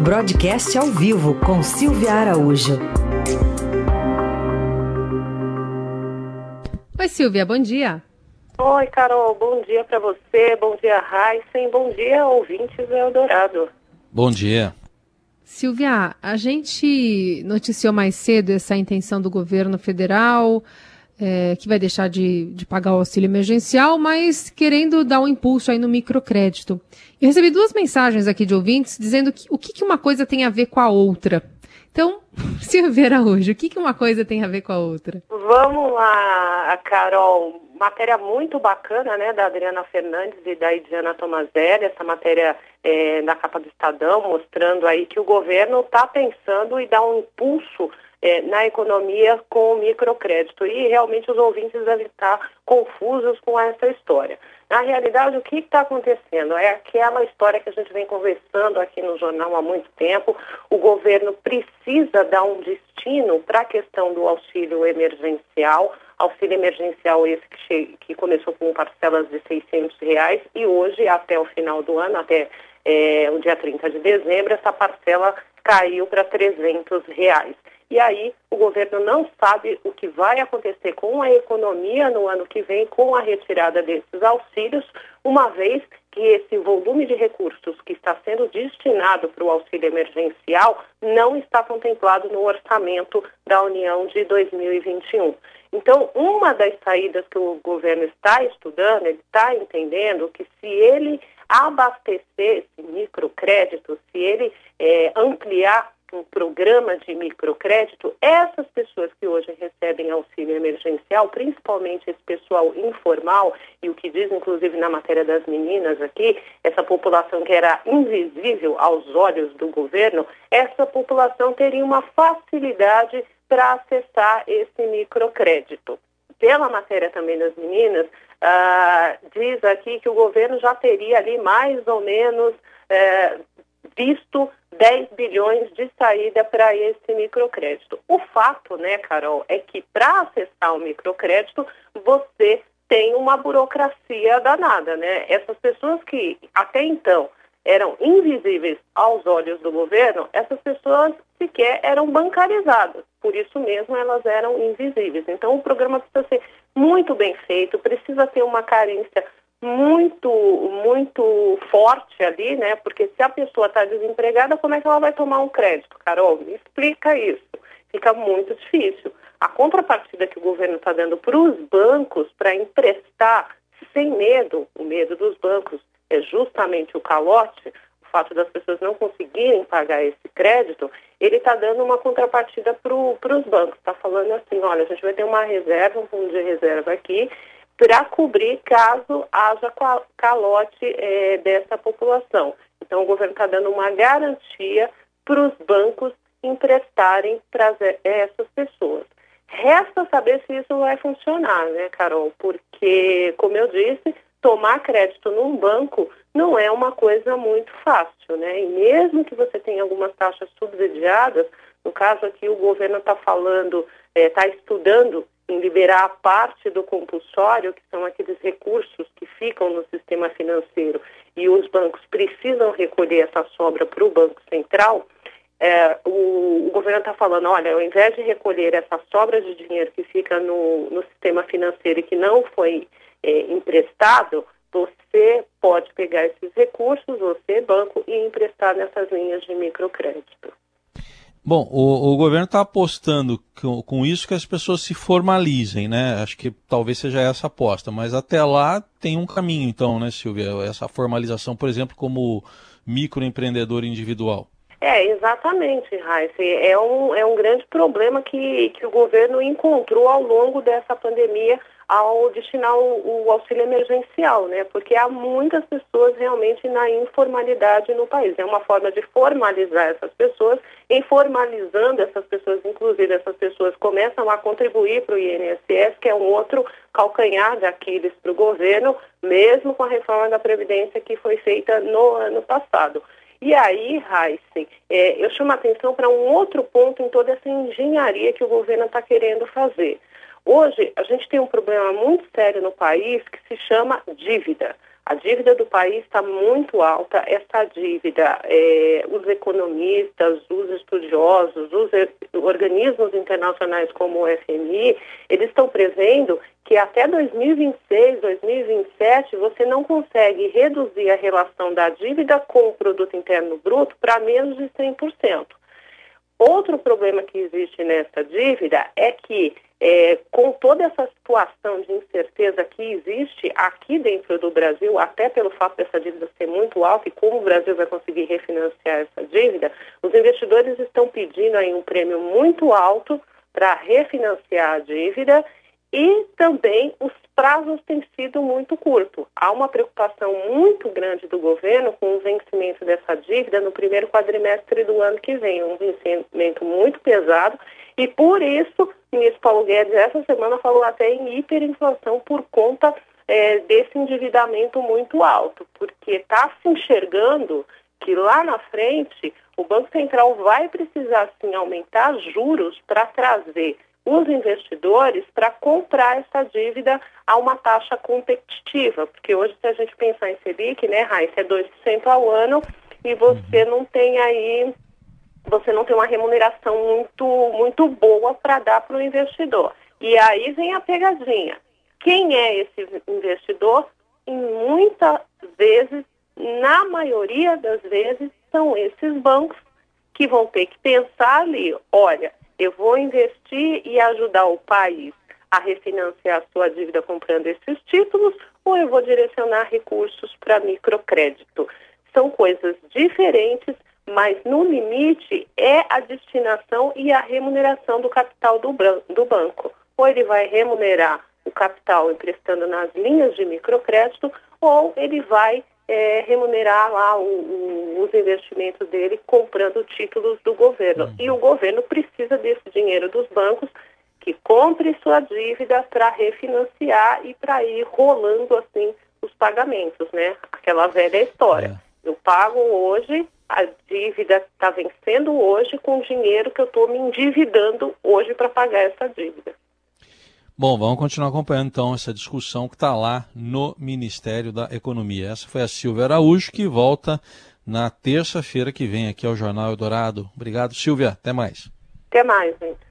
Broadcast ao vivo com Silvia Araújo. Oi, Silvia, bom dia. Oi, Carol, bom dia para você, bom dia, Raíssen, bom dia, ouvintes Eldorado. Bom dia. Silvia, a gente noticiou mais cedo essa intenção do governo federal, é, que vai deixar de, de, pagar o auxílio emergencial, mas querendo dar um impulso aí no microcrédito. Eu recebi duas mensagens aqui de ouvintes dizendo que, o que, que uma coisa tem a ver com a outra. Então, Silvia Araújo, o que, que uma coisa tem a ver com a outra? Vamos lá, Carol. Matéria muito bacana, né, da Adriana Fernandes e da Idiana Tomazelli, essa matéria é, na capa do Estadão, mostrando aí que o governo está pensando e dá um impulso é, na economia com o microcrédito. E realmente os ouvintes devem estar confusos com essa história. Na realidade, o que está acontecendo? É aquela história que a gente vem conversando aqui no jornal há muito tempo. O governo precisa dar um destino para a questão do auxílio emergencial. Auxílio emergencial esse que, que começou com parcelas de 600 reais e hoje, até o final do ano, até é, o dia 30 de dezembro, essa parcela caiu para 300 reais. E aí o governo não sabe o que vai acontecer com a economia no ano que vem com a retirada desses auxílios, uma vez que esse volume de recursos que está sendo destinado para o auxílio emergencial não está contemplado no orçamento da União de 2021. Então, uma das saídas que o governo está estudando, ele está entendendo que se ele abastecer esse microcrédito, se ele é, ampliar um programa de microcrédito, essas pessoas que hoje recebem auxílio emergencial, principalmente esse pessoal informal, e o que diz inclusive na matéria das meninas aqui, essa população que era invisível aos olhos do governo, essa população teria uma facilidade para acessar esse microcrédito. Pela matéria também das meninas, ah, diz aqui que o governo já teria ali mais ou menos eh, visto 10 bilhões de saída para esse microcrédito. O fato, né, Carol, é que para acessar o microcrédito, você tem uma burocracia danada, né? Essas pessoas que até então eram invisíveis aos olhos do governo, essas pessoas sequer eram bancarizadas. Por isso mesmo elas eram invisíveis. Então o programa precisa ser muito bem feito, precisa ter uma carência muito, muito forte ali, né? Porque se a pessoa está desempregada, como é que ela vai tomar um crédito, Carol? Me explica isso. Fica muito difícil. A contrapartida que o governo está dando para os bancos para emprestar sem medo, o medo dos bancos é justamente o calote, o fato das pessoas não conseguirem pagar esse crédito, ele está dando uma contrapartida para os bancos. Está falando assim, olha, a gente vai ter uma reserva, um fundo de reserva aqui, para cobrir caso haja calote é, dessa população. Então, o governo está dando uma garantia para os bancos emprestarem para essas pessoas. Resta saber se isso vai funcionar, né, Carol? Porque, como eu disse, tomar crédito num banco não é uma coisa muito fácil, né? E mesmo que você tenha algumas taxas subsidiadas, no caso aqui o governo está falando, está é, estudando em liberar a parte do compulsório, que são aqueles recursos que ficam no sistema financeiro e os bancos precisam recolher essa sobra para o Banco Central, é, o, o, governo está falando, olha, ao invés de recolher essa sobra de dinheiro que fica no, no sistema financeiro e que não foi é, emprestado, você pode pegar esses recursos, você, banco, e emprestar nessas linhas de microcrédito. Bom, o, o governo está apostando com, com, isso que as pessoas se formalizem, né? Acho que talvez seja essa a aposta, mas até lá tem um caminho, então, né, Silvia? Essa formalização, por exemplo, como microempreendedor individual. É, exatamente, Raíssa. É um, é um grande problema que, que o governo encontrou ao longo dessa pandemia ao destinar o, o, auxílio emergencial, né? Porque há muitas pessoas realmente na informalidade no país. É uma forma de formalizar essas pessoas, informalizando essas pessoas, inclusive essas pessoas começam a contribuir para o INSS, que é um outro calcanhar de Aquiles para o governo, mesmo com a reforma da Previdência que foi feita no ano passado. E aí, Heisen, é, eu chamo a atenção para um outro ponto em toda essa engenharia que o governo está querendo fazer. Hoje, a gente tem um problema muito sério no país que se chama dívida. A dívida do país está muito alta. Essa dívida, é, os economistas, os estudiosos, os organismos internacionais como o FMI, eles estão prevendo que até 2026, 2027, você não consegue reduzir a relação da dívida com o produto interno bruto para menos de 100%. Outro problema que existe nessa dívida é que, é, com toda essa situação de incerteza que existe aqui dentro do Brasil, até pelo fato dessa dívida ser muito alta e como o Brasil vai conseguir refinanciar essa dívida, os investidores estão pedindo aí um prêmio muito alto para refinanciar a dívida e também os prazos têm sido muito curtos. Há uma preocupação muito grande do governo com o vencimento dessa dívida no primeiro quadrimestre do ano que vem, um vencimento muito pesado, e por isso o ministro Paulo Guedes essa semana falou até em hiperinflação por conta é, desse endividamento muito alto, porque está se enxergando que lá na frente o Banco Central vai precisar sim aumentar juros para trazer os investidores para comprar essa dívida a uma taxa competitiva, porque hoje se a gente pensar em Selic, né, Raíssa, é 2% ao ano e você uhum. não tem aí, você não tem uma remuneração muito, muito boa para dar para o investidor. E aí vem a pegadinha. Quem é esse investidor? Em muitas vezes, na maioria das vezes, são esses bancos que vão ter que pensar ali, olha, eu vou investir e ajudar o país a refinanciar a sua dívida comprando esses títulos ou eu vou direcionar recursos para microcrédito. São coisas diferentes, mas no limite é a destinação e a remuneração do capital do, do banco. Ou ele vai remunerar o capital emprestando nas linhas de microcrédito, ou ele vai é, remunerar lá o, o, os investimentos dele comprando títulos do governo. Uhum. E o governo precisa desse dinheiro dos bancos que compre sua dívida para refinanciar e para ir rolando assim os pagamentos, né? Aquela velha história. É. Eu pago hoje, a dívida está vencendo hoje com o dinheiro que eu estou me endividando hoje para pagar essa dívida. Bom, vamos continuar acompanhando então essa discussão que está lá no Ministério da Economia. Essa foi a Silvia Araújo, que volta na terça-feira que vem aqui ao Jornal Eldorado. Obrigado, Silvia. Até mais. Até mais, gente.